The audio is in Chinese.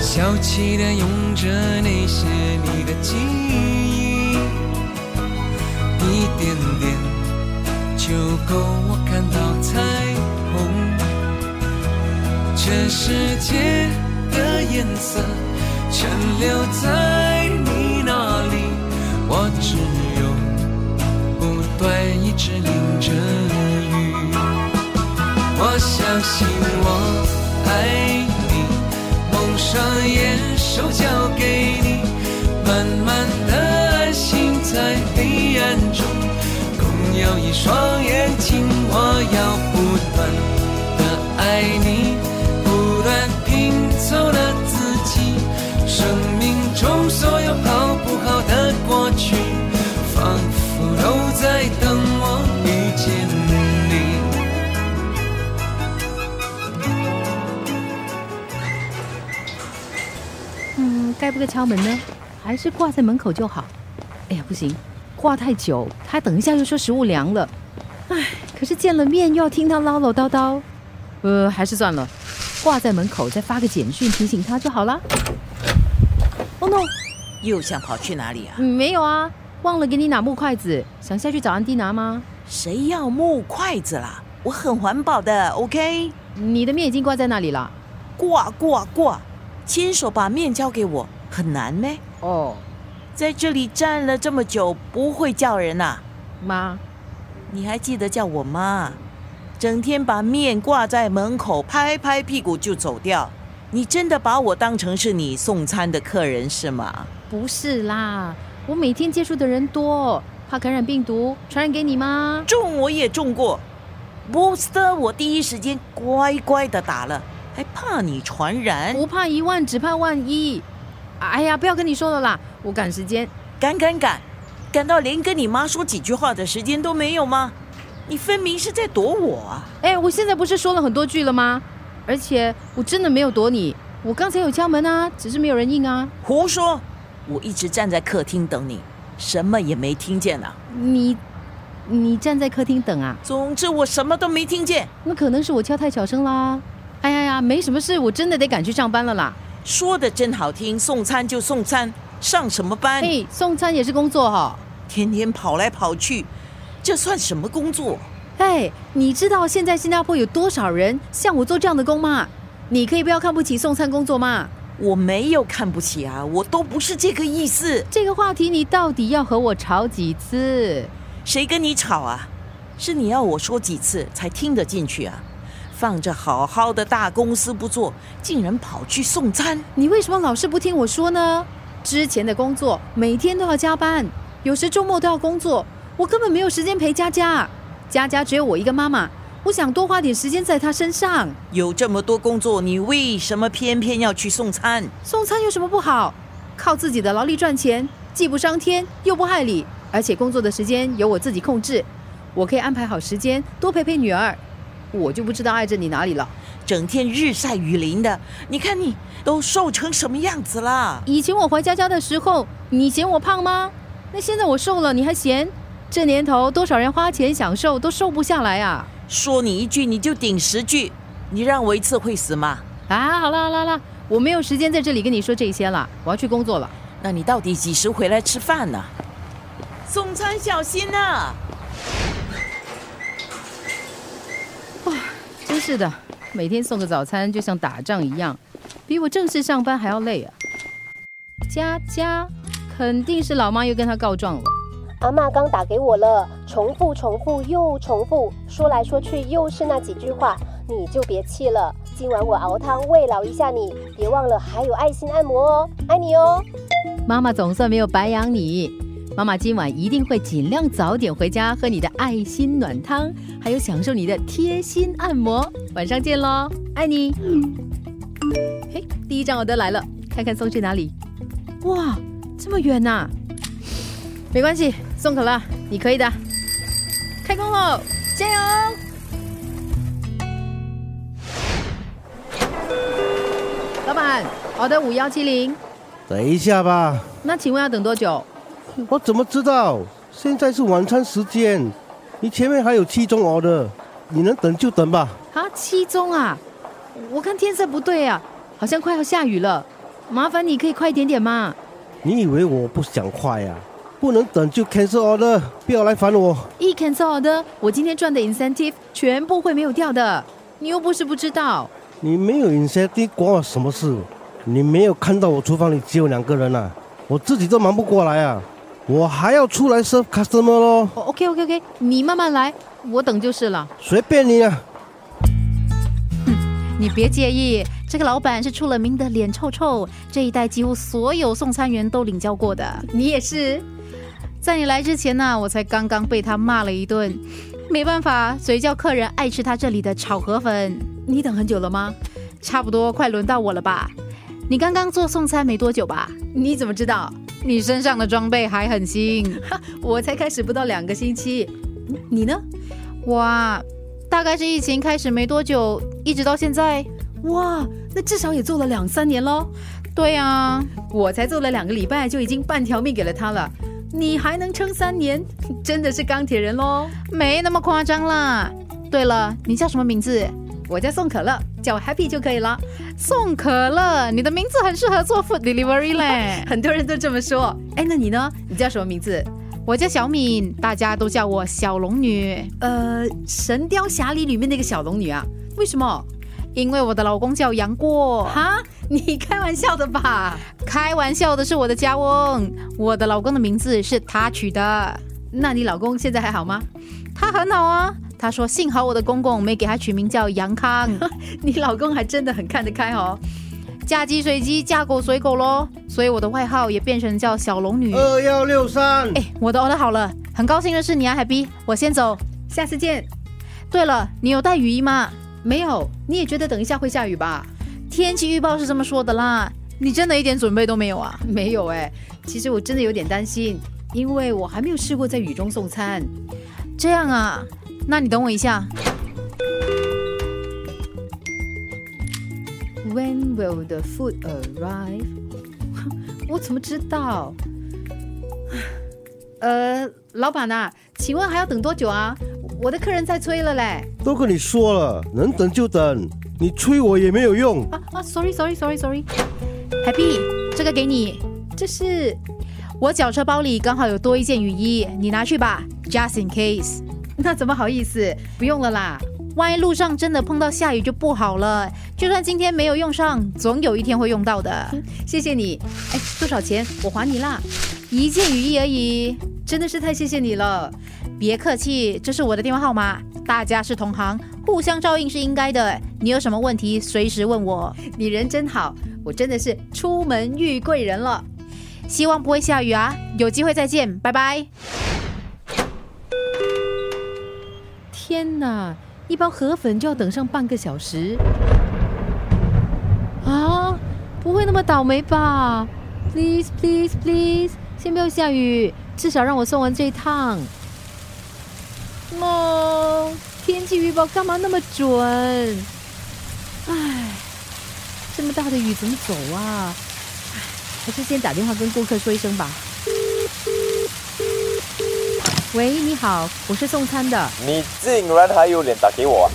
小气的用着那些你的记忆，一点点就够我看到彩虹。这世界的颜色全留在你那里，我只有不断一直淋着雨。我相信我爱，双眼手交给该不该敲门呢？还是挂在门口就好？哎呀，不行，挂太久，他等一下又说食物凉了。哎，可是见了面又要听他唠唠叨叨，呃，还是算了，挂在门口再发个简讯提醒他就好了。哦 no，又想跑去哪里啊？嗯没有啊，忘了给你拿木筷子，想下去找安迪拿吗？谁要木筷子啦？我很环保的，OK？你的面已经挂在那里了。挂挂挂，亲手把面交给我，很难咩？哦，在这里站了这么久，不会叫人呐、妈，你还记得叫我妈？整天把面挂在门口，拍拍屁股就走掉。你真的把我当成是你送餐的客人是吗？不是啦，我每天接触的人多，怕感染病毒传染给你吗？中我也中过，booster 我第一时间乖乖的打了，还怕你传染？不怕一万，只怕万一。哎呀，不要跟你说了啦，我赶时间。赶赶赶，赶到连跟你妈说几句话的时间都没有吗？你分明是在躲我啊！哎，我现在不是说了很多句了吗？而且我真的没有躲你，我刚才有敲门啊，只是没有人应啊。胡说！我一直站在客厅等你，什么也没听见啊。你，你站在客厅等啊？总之我什么都没听见。那可能是我敲太小声啦。哎呀呀，没什么事，我真的得赶去上班了啦。说的真好听，送餐就送餐，上什么班？嘿，送餐也是工作哈。天天跑来跑去，这算什么工作？哎，你知道现在新加坡有多少人像我做这样的工吗？你可以不要看不起送餐工作吗？我没有看不起啊，我都不是这个意思。这个话题你到底要和我吵几次？谁跟你吵啊？是你要我说几次才听得进去啊？放着好好的大公司不做，竟然跑去送餐，你为什么老是不听我说呢？之前的工作每天都要加班，有时周末都要工作，我根本没有时间陪佳佳。佳佳只有我一个妈妈，我想多花点时间在她身上。有这么多工作，你为什么偏偏要去送餐？送餐有什么不好？靠自己的劳力赚钱，既不伤天又不害理，而且工作的时间由我自己控制，我可以安排好时间多陪陪女儿。我就不知道碍着你哪里了。整天日晒雨淋的，你看你都瘦成什么样子了？以前我怀佳佳的时候，你嫌我胖吗？那现在我瘦了，你还嫌？这年头多少人花钱享受都瘦不下来啊！说你一句你就顶十句，你让我一次会死吗？啊，好了好了好了，我没有时间在这里跟你说这些了，我要去工作了。那你到底几时回来吃饭呢？送餐小心啊！真是的，每天送个早餐就像打仗一样，比我正式上班还要累啊！佳佳，肯定是老妈又跟他告状了。阿妈刚打给我了，重复重复又重复，说来说去又是那几句话，你就别气了。今晚我熬汤慰劳一下你，别忘了还有爱心按摩哦，爱你哦。妈妈总算没有白养你，妈妈今晚一定会尽量早点回家，喝你的爱心暖汤，还有享受你的贴心按摩。晚上见喽，爱你。嘿，第一张我都来了，看看送去哪里？哇，这么远呐、没关系，送可乐，你可以的。开工喽，加油！老板，我的，五幺七零。等一下吧，那请问要等多久？我怎么知道？现在是晚餐时间，你前面还有七种 order，你能等就等吧。啊，七宗啊！我看天色不对啊，好像快要下雨了。麻烦你可以快一点点吗。你以为我不想快呀、不能等就 cancel order，不要来烦我。一 cancel 的，我今天赚的 incentive 全部会没有掉的。你又不是不知道。你没有 incentive 关我什么事？你没有看到我厨房里只有两个人啊，我自己都忙不过来啊，我还要出来 serve customer 咯，哦，OK OK OK，你慢慢来，我等就是了。随便你啊。你别介意，这个老板是出了名的脸臭臭，这一代几乎所有送餐员都领教过的。你也是，在你来之前呢，我才刚刚被他骂了一顿。没办法，谁叫客人爱吃他这里的炒河粉？你等很久了吗？差不多快轮到我了吧？你刚刚做送餐没多久吧？你怎么知道？你身上的装备还很新，我才开始不到两个星期。你呢？哇，大概是疫情开始没多久，一直到现在。哇，那至少也做了两三年喽。对啊，我才做了两个礼拜，就已经半条命给了他了。你还能撑三年，真的是钢铁人喽！没那么夸张啦。对了，你叫什么名字？我叫宋可乐，叫我 Happy 就可以了。宋可乐，你的名字很适合做 food delivery 嘞，很多人都这么说。哎，那你呢？你叫什么名字？我叫小敏，大家都叫我小龙女。呃，《神雕侠侣》里面那个小龙女啊？为什么？因为我的老公叫杨过。哈，你开玩笑的吧？开玩笑的是我的家翁，我的老公的名字是他取的。那你老公现在还好吗？他很好啊。他说幸好我的公公没给他取名叫杨康。你老公还真的很看得开哦。嫁鸡随鸡，嫁狗随狗喽。所以我的外号也变成叫小龙女。二幺六三，哎，我的 order 好了，很高兴认识你啊，Happy，我先走，下次见。对了，你有带雨衣吗？没有，你也觉得等一下会下雨吧？天气预报是这么说的啦。你真的一点准备都没有啊？没有哎，其实我真的有点担心，因为我还没有试过在雨中送餐。这样啊，那你等我一下。When will the food arrive？我怎么知道？呃，老板呐、请问还要等多久啊？我的客人在催了嘞。都跟你说了，能等就等，你催我也没有用。啊啊，sorry sorry sorry sorry。Happy，这个给你，这是我脚车包里刚好有多一件雨衣，你拿去吧，just in case。那怎么好意思？不用了啦。万一路上真的碰到下雨就不好了。就算今天没有用上，总有一天会用到的。谢谢你。哎，多少钱？我还你啦。一件雨衣而已，真的是太谢谢你了。别客气，这是我的电话号码。大家是同行，互相照应是应该的。你有什么问题，随时问我。你人真好，我真的是出门遇贵人了。希望不会下雨啊，有机会再见，拜拜。天哪，一包河粉就要等上半个小时啊！不会那么倒霉吧？Please please please，先不要下雨，至少让我送完这一趟。哦，天气预报干嘛那么准？唉，这么大的雨怎么走啊？还是先打电话跟顾客说一声吧。喂，你好，我是送餐的。你竟然还有脸打给我！